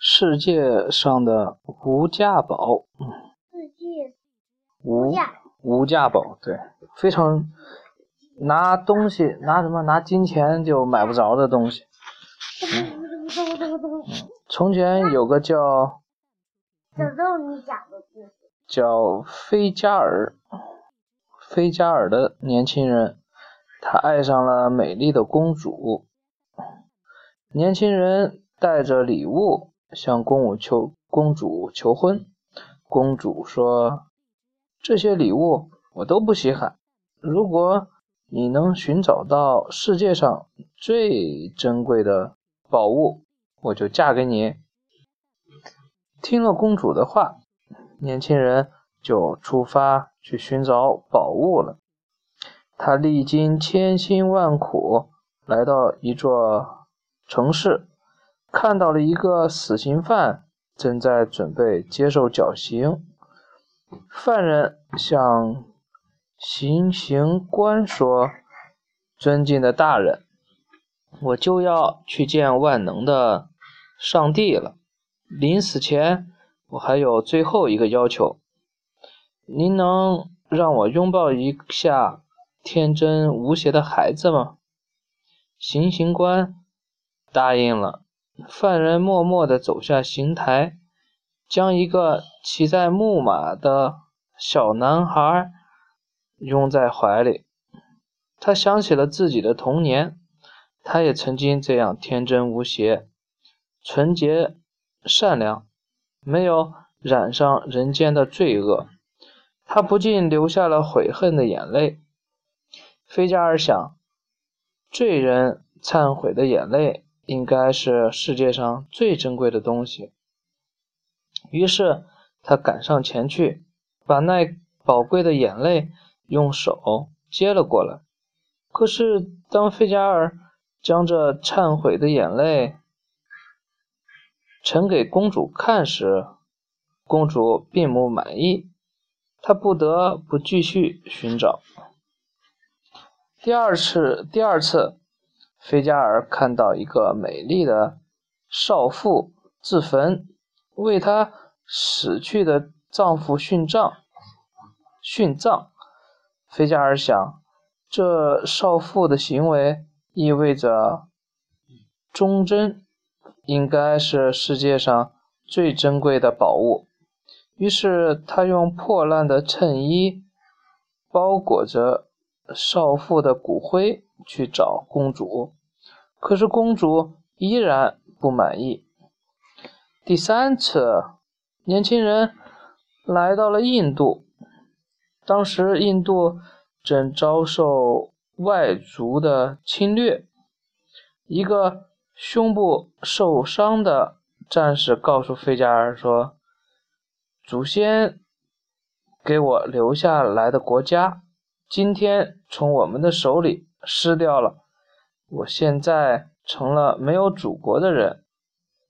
世界上的无价宝，世界无价无价宝，对，非常拿东西拿什么拿金钱就买不着的东西。从前有个叫 小豆你讲的故事，叫菲加尔，菲加尔的年轻人，他爱上了美丽的公主。年轻人带着礼物向公主求公主求婚，公主说：“这些礼物我都不稀罕，如果你能寻找到世界上最珍贵的宝物，我就嫁给你。”听了公主的话，年轻人就出发去寻找宝物了。他历经千辛万苦，来到一座城市，看到了一个死刑犯正在准备接受绞刑。犯人向行刑官说：“尊敬的大人，我就要去见万能的上帝了。临死前，我还有最后一个要求，您能让我拥抱一下天真无邪的孩子吗？”行刑官答应了。犯人默默地走下刑台，将一个骑在木马的小男孩拥在怀里。他想起了自己的童年，他也曾经这样天真无邪、纯洁善良，没有染上人间的罪恶。他不禁流下了悔恨的眼泪。菲加尔想，罪人忏悔的眼泪。应该是世界上最珍贵的东西。于是他赶上前去，把那宝贵的眼泪用手接了过来。可是当费加尔将这忏悔的眼泪呈给公主看时，公主并不满意，她不得不继续寻找。第二次，第二次。菲加尔看到一个美丽的少妇自焚，为她死去的丈夫殉葬。殉葬。菲加尔想，这少妇的行为意味着忠贞，应该是世界上最珍贵的宝物。于是他用破烂的衬衣包裹着少妇的骨灰去找公主。可是公主依然不满意。第三次，年轻人来到了印度，当时印度正遭受外族的侵略。一个胸部受伤的战士告诉费加尔说：“祖先给我留下来的国家，今天从我们的手里失掉了。”我现在成了没有祖国的人，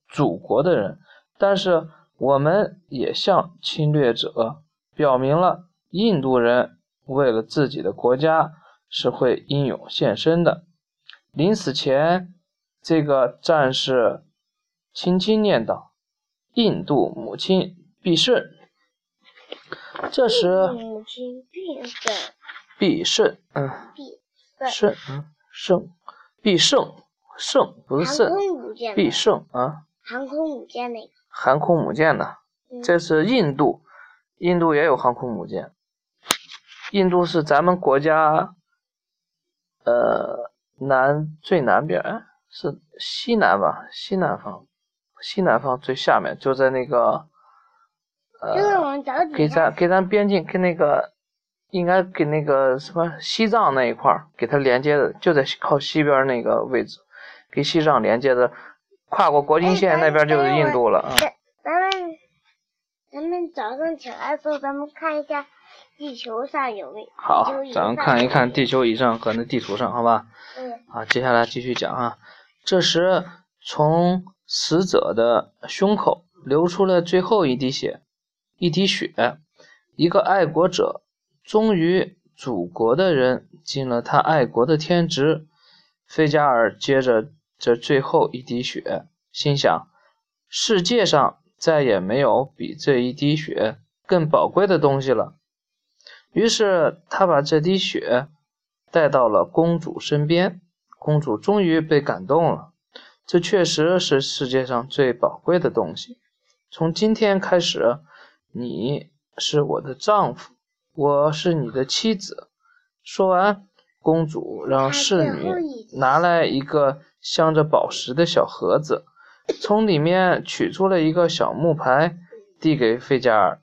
祖国的人，但是我们也向侵略者表明了，印度人为了自己的国家是会英勇献身的。临死前，这个战士轻轻念道：“印度母亲必胜。”这时，母亲必胜，必胜，嗯，必胜，嗯，胜。必胜，胜不是胜，必胜啊！航空母舰那个？航空母舰呢，这是印度，印度也有航空母舰。印度是咱们国家，呃，南最南边，哎是西南吧？西南方，西南方最下面，就在那个，呃，给咱给咱边境跟那个。应该给那个什么西藏那一块儿给它连接的，就在靠西边那个位置，跟西藏连接的，跨过国境线那边就是印度了啊。咱们咱们早上起来的时候，咱们看一下地球上有没有。好，咱们看一看地球仪上和那地图上，好吧？嗯。好，接下来继续讲啊。这时，从死者的胸口流出了最后一滴血，一滴血，一个爱国者。忠于祖国的人尽了他爱国的天职。费加尔接着这最后一滴血，心想：世界上再也没有比这一滴血更宝贵的东西了。于是他把这滴血带到了公主身边，公主终于被感动了。这确实是世界上最宝贵的东西。从今天开始，你是我的丈夫，我是你的妻子。说完，公主让侍女拿来一个镶着宝石的小盒子，从里面取出了一个小木牌，递给费加尔。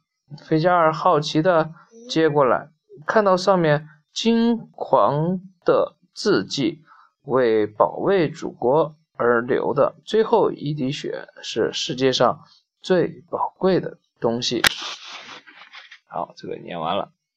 费加尔好奇地接过来，看到上面金黄的字迹，为保卫祖国而流的最后一滴血是世界上最宝贵的东西。好，这个念完了。